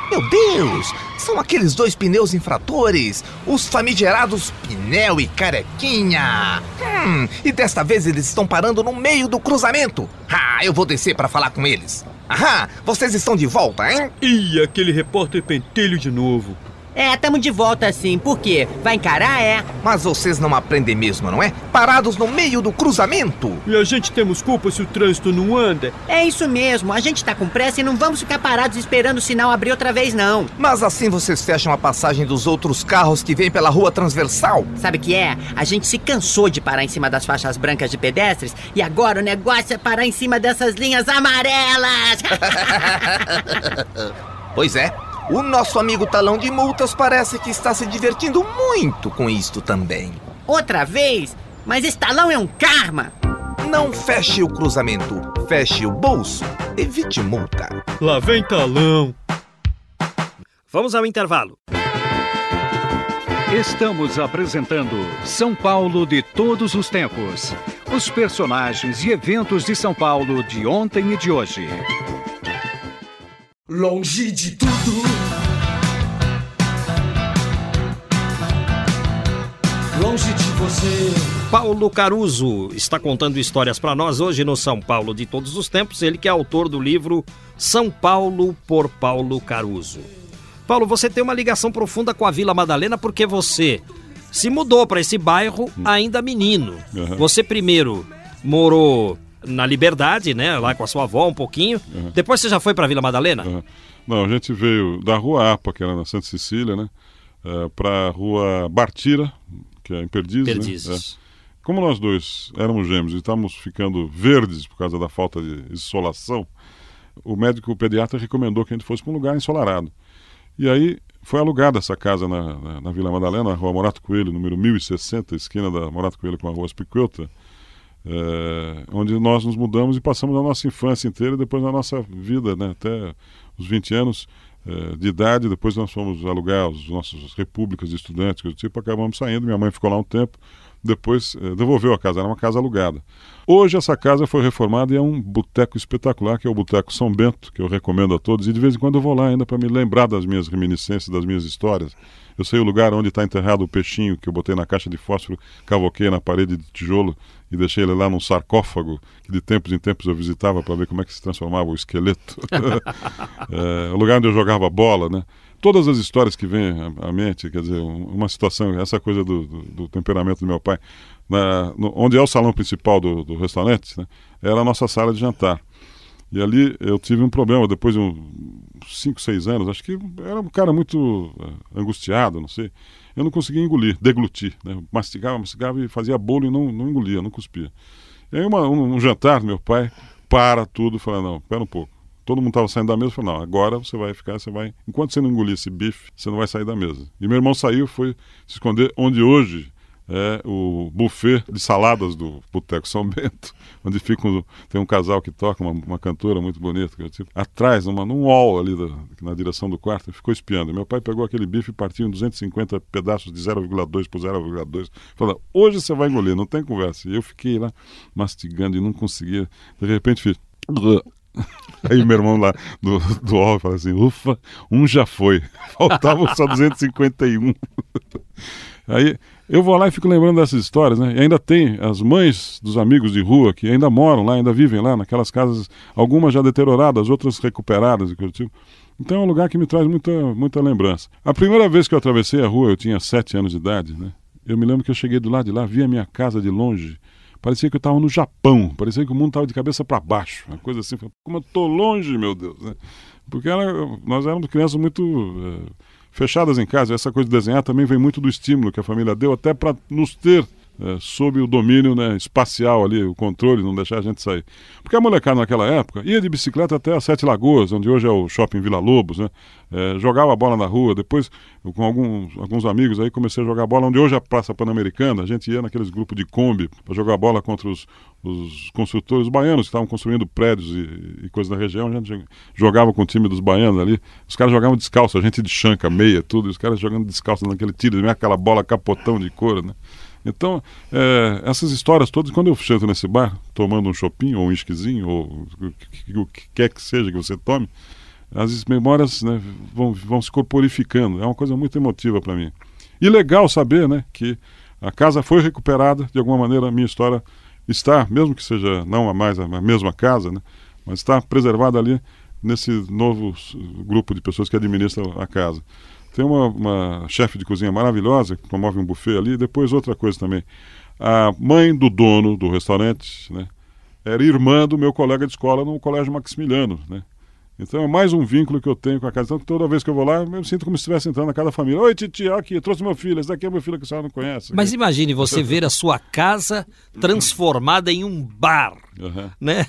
Meu Deus! São aqueles dois pneus infratores, os famigerados pneu e carequinha. Hum, e desta vez eles estão parando no meio do cruzamento. Ah, eu vou descer para falar com eles. Aham, vocês estão de volta, hein? Ih, aquele repórter pentelho de novo. É, tamo de volta sim. Por quê? Vai encarar, é? Mas vocês não aprendem mesmo, não é? Parados no meio do cruzamento. E a gente temos culpa se o trânsito não anda? É isso mesmo. A gente tá com pressa e não vamos ficar parados esperando o sinal abrir outra vez, não. Mas assim vocês fecham a passagem dos outros carros que vêm pela rua transversal. Sabe o que é? A gente se cansou de parar em cima das faixas brancas de pedestres e agora o negócio é parar em cima dessas linhas amarelas. pois é. O nosso amigo Talão de Multas parece que está se divertindo muito com isto também. Outra vez? Mas esse talão é um karma! Não feche o cruzamento, feche o bolso, evite multa. Lá vem talão! Vamos ao intervalo. Estamos apresentando São Paulo de todos os tempos. Os personagens e eventos de São Paulo de ontem e de hoje. Longe de tudo. Longe de você. Paulo Caruso está contando histórias para nós hoje no São Paulo de todos os tempos. Ele que é autor do livro São Paulo por Paulo Caruso. Paulo, você tem uma ligação profunda com a Vila Madalena porque você se mudou para esse bairro ainda menino. Uhum. Você primeiro morou na Liberdade, né? Lá com a sua avó um pouquinho. Uhum. Depois você já foi pra Vila Madalena? Uhum. Não, a gente veio da Rua Apa, que era na Santa Cecília, né? Uh, pra Rua Bartira, que é em Perdizes. Perdizes. Né? É. Como nós dois éramos gêmeos e estávamos ficando verdes por causa da falta de insolação, o médico pediatra recomendou que a gente fosse para um lugar ensolarado. E aí foi alugada essa casa na, na, na, Vila Madalena, na rua Morato Coelho, número 1060, esquina da Morato Coelho com a rua Aspicueta, é, onde nós nos mudamos e passamos a nossa infância inteira depois a nossa vida, né, até os 20 anos é, de idade. Depois nós fomos alugar as nossas repúblicas de estudantes, tipo, acabamos saindo. Minha mãe ficou lá um tempo depois eh, devolveu a casa, era uma casa alugada. Hoje essa casa foi reformada e é um boteco espetacular, que é o Boteco São Bento, que eu recomendo a todos, e de vez em quando eu vou lá ainda para me lembrar das minhas reminiscências, das minhas histórias. Eu sei o lugar onde está enterrado o peixinho que eu botei na caixa de fósforo, cavoquei na parede de tijolo e deixei ele lá num sarcófago, que de tempos em tempos eu visitava para ver como é que se transformava o esqueleto. é, o lugar onde eu jogava bola, né? Todas as histórias que vêm à mente, quer dizer, uma situação, essa coisa do, do, do temperamento do meu pai, na, no, onde é o salão principal do, do restaurante, né, era a nossa sala de jantar. E ali eu tive um problema, depois de uns 5, 6 anos, acho que era um cara muito uh, angustiado, não sei. Eu não conseguia engolir, deglutir. Né? Mastigava, mastigava e fazia bolo e não, não engolia, não cuspia. E aí uma, um, um jantar, meu pai para tudo e fala, não, espera um pouco todo mundo estava saindo da mesa, falou, não, agora você vai ficar, você vai, enquanto você não engolir esse bife, você não vai sair da mesa. E meu irmão saiu, foi se esconder onde hoje é o buffet de saladas do Boteco São Bento, onde fica um, tem um casal que toca, uma, uma cantora muito bonita, é tipo, atrás, numa, num wall ali da, na direção do quarto, ficou espiando. Meu pai pegou aquele bife e partiu em 250 pedaços de 0,2 por 0,2, falou, hoje você vai engolir, não tem conversa. E eu fiquei lá mastigando e não conseguia, de repente fiz... Aí meu irmão lá do, do OL fala assim: ufa, um já foi. Faltavam só 251. Aí eu vou lá e fico lembrando dessas histórias, né? E ainda tem as mães dos amigos de rua que ainda moram lá, ainda vivem lá, naquelas casas, algumas já deterioradas, outras recuperadas e coisa tipo. Então é um lugar que me traz muita, muita lembrança. A primeira vez que eu atravessei a rua, eu tinha sete anos de idade, né? Eu me lembro que eu cheguei do lado de lá, vi a minha casa de longe Parecia que eu estava no Japão, parecia que o mundo estava de cabeça para baixo, uma coisa assim. Como eu estou longe, meu Deus. Né? Porque era, nós éramos crianças muito é, fechadas em casa. Essa coisa de desenhar também vem muito do estímulo que a família deu, até para nos ter é, sob o domínio né, espacial ali, o controle, não deixar a gente sair. Porque a molecada naquela época ia de bicicleta até as Sete Lagoas, onde hoje é o Shopping Vila Lobos, né? É, jogava bola na rua, depois com alguns, alguns amigos aí comecei a jogar bola, onde hoje é a Praça Pan-Americana, a gente ia naqueles grupos de Kombi para jogar bola contra os, os construtores baianos que estavam construindo prédios e, e coisas da região, a gente jogava com o time dos baianos ali, os caras jogavam descalço, a gente de chanca, meia, tudo, e os caras jogando descalço naquele tiro, aquela bola capotão de couro, né? Então, é, essas histórias todas, quando eu chego nesse bar, tomando um shopping ou um esquisinho, ou o que quer que seja que você tome, as memórias né, vão, vão se corporificando. É uma coisa muito emotiva para mim. E legal saber né, que a casa foi recuperada, de alguma maneira a minha história está, mesmo que seja não a mais a mesma casa, né, mas está preservada ali nesse novo grupo de pessoas que administram a casa. Tem uma, uma chefe de cozinha maravilhosa que promove um buffet ali. Depois outra coisa também. A mãe do dono do restaurante, né, era irmã do meu colega de escola no Colégio Maximiliano, né? Então é mais um vínculo que eu tenho com a casa. Então toda vez que eu vou lá, eu me sinto como se estivesse entrando na casa da família. Oi, titi, aqui, trouxe meu filho. Esse daqui é meu filho que a senhora não conhece. Mas imagine você ver a sua casa transformada em um bar, uhum. né?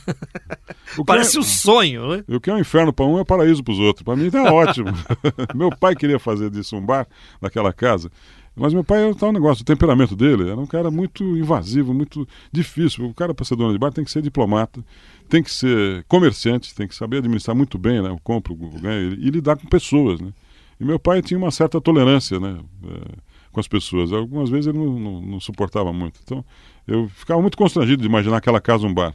Parece é, um sonho, né? O que é um inferno para um é paraíso para os outros. Para mim tá ótimo. meu pai queria fazer disso um bar naquela casa. Mas meu pai tá um negócio, o temperamento dele era um cara muito invasivo, muito difícil. O cara para ser dono de bar tem que ser diplomata, tem que ser comerciante, tem que saber administrar muito bem, né? O compro, o ganho e lidar com pessoas, né? E meu pai tinha uma certa tolerância, né? É, com as pessoas. Algumas vezes ele não, não, não, suportava muito. Então eu ficava muito constrangido de imaginar aquela casa um bar.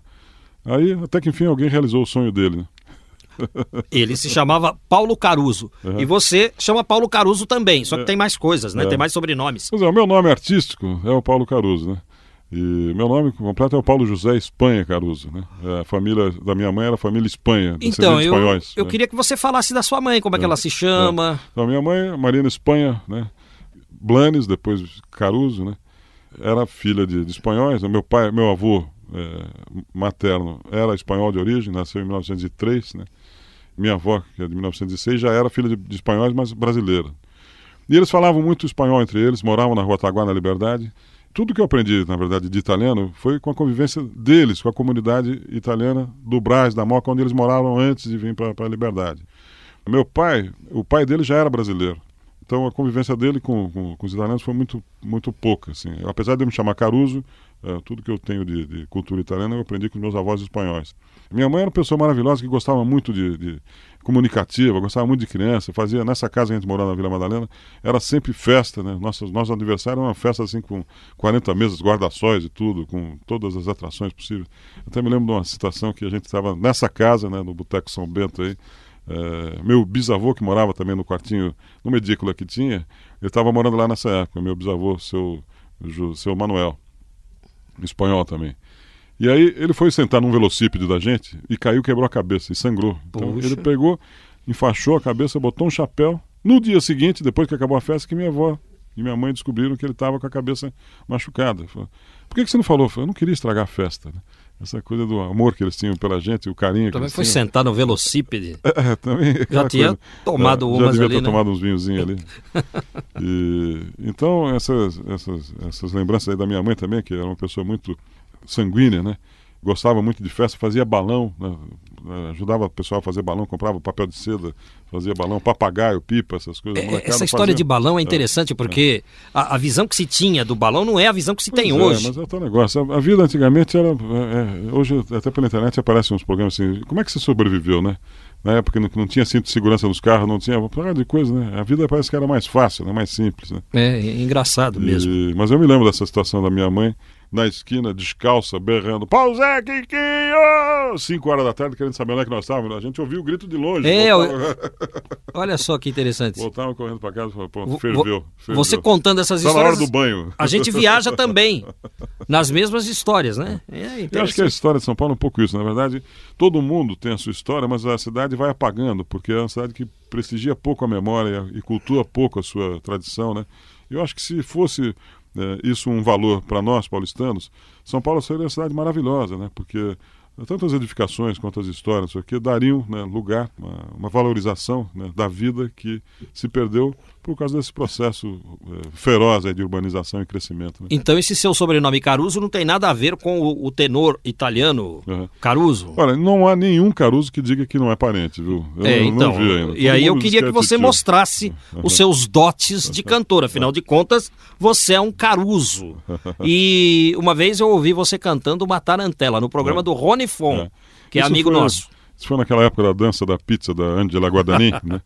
Aí até que enfim alguém realizou o sonho dele, né? Ele se chamava Paulo Caruso. Uhum. E você chama Paulo Caruso também, só que é. tem mais coisas, né? É. Tem mais sobrenomes. Pois é, o meu nome artístico é o Paulo Caruso, né? E meu nome completo é o Paulo José Espanha Caruso, né? É, a família da minha mãe era a família Espanha, então, eu, espanhóis. Eu né? queria que você falasse da sua mãe, como é, que é, ela se chama. É. Então, minha mãe, Marina Espanha, né? Blanes, depois Caruso, né? Era filha de, de espanhóis. Né? Meu pai, meu avô é, materno era espanhol de origem, nasceu em 1903, né? Minha avó, que é de 1906, já era filha de, de espanhóis, mas brasileira. E eles falavam muito espanhol entre eles, moravam na Rua Taguá, na Liberdade. Tudo que eu aprendi, na verdade, de italiano foi com a convivência deles, com a comunidade italiana do Brás, da Moca, onde eles moravam antes de vir para a Liberdade. Meu pai, o pai dele já era brasileiro. Então a convivência dele com, com, com os italianos foi muito, muito pouca. Assim. Apesar de eu me chamar Caruso, é, tudo que eu tenho de, de, cultura italiana eu aprendi com meus avós espanhóis. Minha mãe era uma pessoa maravilhosa que gostava muito de, de comunicativa, gostava muito de criança, fazia nessa casa que a gente morava na Vila Madalena, era sempre festa, né? Nossos, nosso aniversário era uma festa assim com 40 mesas, guarda-sóis e tudo, com todas as atrações possíveis. Até me lembro de uma situação que a gente estava nessa casa, né, no Boteco São Bento aí, é, meu bisavô, que morava também no quartinho, numa edícula que tinha, ele estava morando lá nessa época, meu bisavô, seu, seu Manuel, espanhol também. E aí ele foi sentar num velocípede da gente e caiu, quebrou a cabeça e sangrou. Então ele pegou, enfaixou a cabeça, botou um chapéu. No dia seguinte, depois que acabou a festa, que minha avó e minha mãe descobriram que ele estava com a cabeça machucada. Falou, Por que, que você não falou? Eu não queria estragar a festa. Né? essa coisa do amor que eles tinham pela gente, o carinho também que foi tinham. sentar no velocípede. É, é, também. Já tinha coisa, tomado é, umas já devia ali, ter né? tomado uns vinhozinhos ali. e, então, essas, essas, essas lembranças aí da minha mãe também, que era uma pessoa muito sanguínea, né? Gostava muito de festa, fazia balão, né? ajudava o pessoal a fazer balão, comprava papel de seda, fazia balão, papagaio, pipa, essas coisas. É, essa história fazia. de balão é interessante é, porque é. A, a, visão que se tinha do balão não é a visão que se pois tem é, hoje. Mas é outro negócio. A, a vida antigamente era. É, hoje, até pela internet, aparecem uns programas assim. Como é que você sobreviveu, né? Na época não, não tinha cinto de segurança nos carros, não tinha. Porra de coisa, né? A vida parece que era mais fácil, né? mais simples. Né? É, engraçado e, mesmo. Mas eu me lembro dessa situação da minha mãe na esquina, descalça, berrando, pau Zé, Quiquinho! Cinco horas da tarde, querendo saber onde é que nós estávamos. A gente ouviu o grito de longe. É, voltava... olha só que interessante. Voltava correndo para casa e falou, pô, ferveu, ferveu. Você contando essas tá histórias... na hora do banho. A gente viaja também, nas mesmas histórias, né? É Eu acho que a história de São Paulo é um pouco isso. Na verdade, todo mundo tem a sua história, mas a cidade vai apagando, porque é uma cidade que prestigia pouco a memória e cultua pouco a sua tradição, né? Eu acho que se fosse é, isso um valor para nós paulistanos, São Paulo seria uma cidade maravilhosa, né? Porque tanto as edificações quanto as histórias, isso aqui, dariam né, lugar, uma, uma valorização né, da vida que se perdeu por causa desse processo é, feroz aí, de urbanização e crescimento. Né? Então esse seu sobrenome Caruso não tem nada a ver com o, o tenor italiano Uhum. Caruso? Olha, não há nenhum Caruso que diga que não é parente, viu? Eu é, não, então, e aí eu queria que é você titio. mostrasse os seus dotes de cantor, afinal de contas, você é um Caruso. E uma vez eu ouvi você cantando uma tarantela no programa É. do Rony Fon, É. que é Isso amigo foi- nosso. Isso foi naquela época da dança da pizza da Angela Guadagni, né?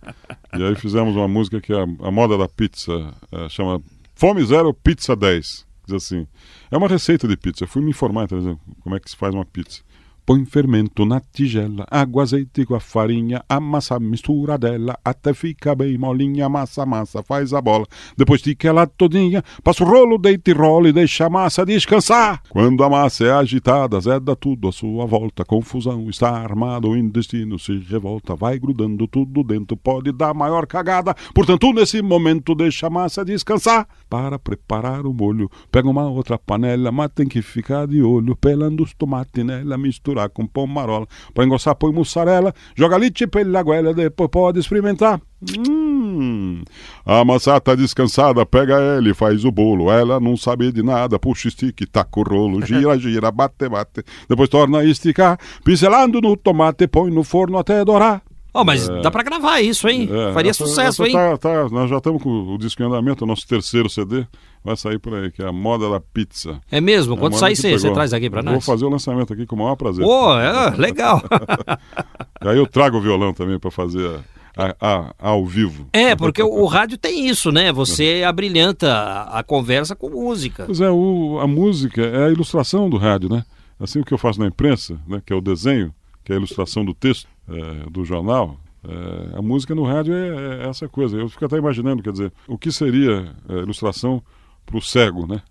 E aí fizemos uma música que é a, a moda da pizza eh, chama Fome Zero Pizza 10. Diz assim. É uma receita de pizza. Eu fui me informar, então, como é que se faz uma pizza. Põe fermento na tigela, água, azeite com a farinha, amassa mistura dela até fica bem molinha, massa, massa, faz a bola. Depois tica ela todinha, passa o rolo, deita e rola e deixa a massa descansar. Quando a massa é agitada, zeda tudo à sua volta, confusão está armado, o intestino se revolta, vai grudando tudo dentro, pode dar maior cagada. Portanto, nesse momento, deixa a massa descansar. Para preparar o molho, pega uma outra panela, mas tem que ficar de olho, pelando os tomates nela, misturar com pão marola. Para engrossar, põe mussarela, joga leite pela goela, depois pode experimentar. Hum, a massa tá descansada, pega ela e faz o bolo. Ela não sabe de nada, puxa o stick, taca o rolo, gira, gira, bate, bate. Depois torna a esticar, pincelando no tomate, põe no forno até dourar. Oh, mas dá pra gravar isso, hein? É, Faria essa- sucesso, essa hein? tá- tá- nós já estamos com o disco em andamento, o nosso terceiro CD. Vai sair por aí, que é a moda da pizza. É mesmo? É, Quando sair, você traz aqui Vou nós? fazer o lançamento aqui com o maior prazer. Pô, é, legal. Aí eu trago o violão também para fazer a, a- a- ao vivo. É, porque o, o rádio tem isso, né? Você abrilhanta a, a conversa com música. Pois é, o- a música é a ilustração do rádio, né? Assim o que eu faço na imprensa, né, que é o desenho, que é a ilustração do texto é, do jornal, é, a música no rádio é, é essa coisa. Eu fico até imaginando, quer dizer, o que seria a ilustração para o cego, né?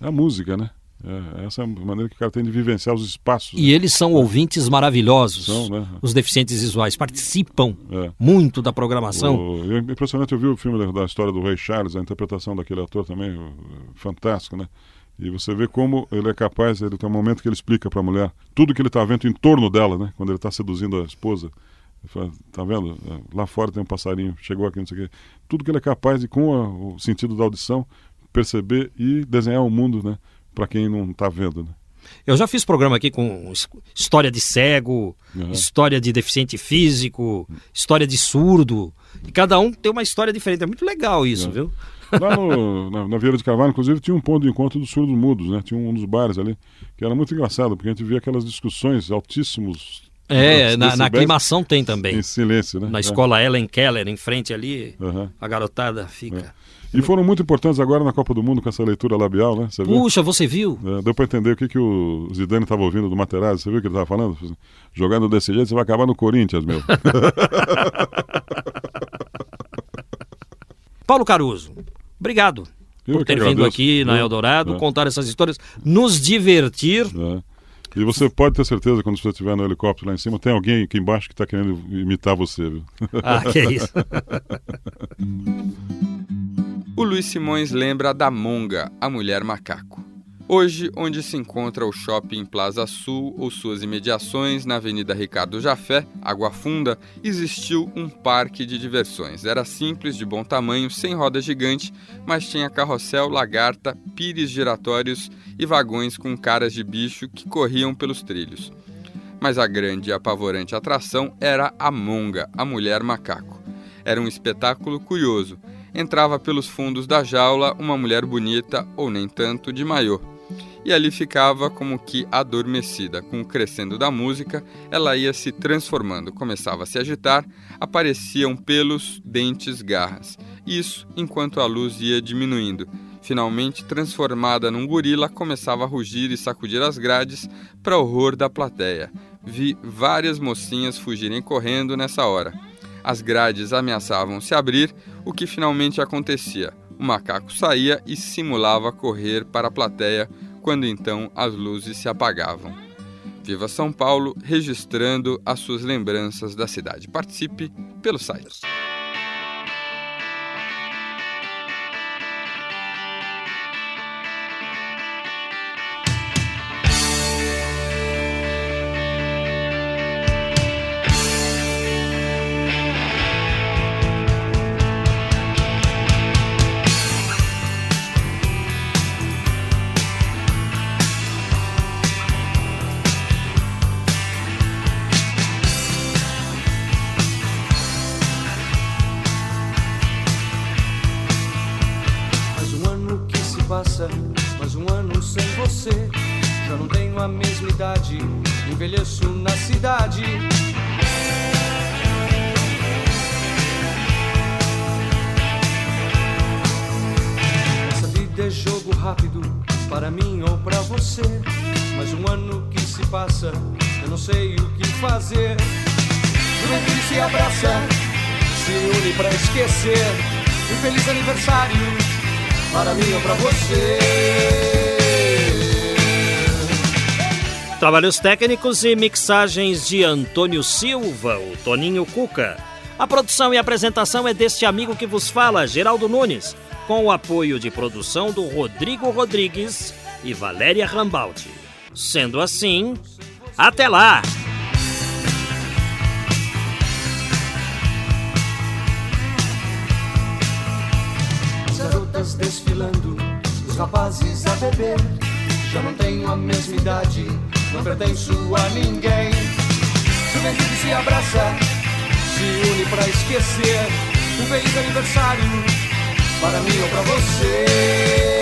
É a música, né? É, essa é a maneira que o cara tem de vivenciar os espaços. E eles são ouvintes maravilhosos. São, né? Os deficientes visuais participam É. muito da programação. O, é impressionante, eu vi o filme da, da história do Rei Charles, a interpretação daquele ator também, o- fantástico, né? E você vê como ele é capaz, ele tem um momento que ele explica para a mulher tudo que ele está vendo em torno dela, né? Quando ele está seduzindo a esposa. Fala, tá vendo? Lá fora tem um passarinho, chegou aqui, não sei o quê. Tudo que ele é capaz de, com a, o sentido da audição, perceber e desenhar o mundo, né? Para quem não está vendo, né? Eu já fiz programa aqui com história de cego, uhum. história de deficiente físico, história de surdo. E cada um tem uma história diferente. É muito legal isso, uhum. viu? Lá no, na, na Vieira de Carvalho, inclusive, tinha um ponto de encontro dos surdos mudos, né? Tinha um dos bares ali, que era muito engraçado, porque a gente via aquelas discussões altíssimos. É, na, na aclimação tem também. Em silêncio, né? Na é. escola Ellen Keller, em frente ali, uhum. a garotada fica. É. E foram muito importantes agora na Copa do Mundo com essa leitura labial, né? Você Puxa, viu? você viu? É, deu para entender o que, que o Zidane estava ouvindo do Materazzi. Você viu o que ele estava falando? Jogando desse jeito, você vai acabar no Corinthians, meu. Paulo Caruso, obrigado Eu por ter agradeço. vindo aqui na Eldorado, é. contar essas histórias, nos divertir. É. E você pode ter certeza, quando você estiver no helicóptero lá em cima, tem alguém aqui embaixo que está querendo imitar você, viu? Ah, que é isso. o Luiz Simões lembra da Monga, a mulher macaco. Hoje, onde se encontra o Shopping Plaza Sul ou suas imediações na Avenida Ricardo Jafé, Água Funda, existiu um parque de diversões. Era simples, de bom tamanho, sem roda gigante, mas tinha carrossel, lagarta, pires giratórios e vagões com caras de bicho que corriam pelos trilhos. Mas a grande e apavorante atração era a Monga, a mulher macaco. Era um espetáculo curioso entrava pelos fundos da jaula uma mulher bonita, ou nem tanto, de maiô. E ali ficava como que adormecida. Com o crescendo da música, ela ia se transformando, começava a se agitar, apareciam pelos, dentes, garras. Isso enquanto a luz ia diminuindo. Finalmente, transformada num gorila, começava a rugir e sacudir as grades para horror da plateia. Vi várias mocinhas fugirem correndo nessa hora. As grades ameaçavam se abrir, o que finalmente acontecia. O macaco saía e simulava correr para a plateia, quando então as luzes se apagavam. Viva São Paulo, registrando as suas lembranças da cidade. Participe pelo site. Trabalhos técnicos e mixagens de Antônio Silva, o Toninho Cuca. A produção e apresentação é deste amigo que vos fala, Geraldo Nunes, com o apoio de produção do Rodrigo Rodrigues e Valéria Rambaldi. Sendo assim, até lá! As garotas desfilando, os rapazes a beber. Já não tenho a mesma idade não pertenço a ninguém. Juventude se abraça, se une para esquecer. Um feliz aniversário para mim ou para você.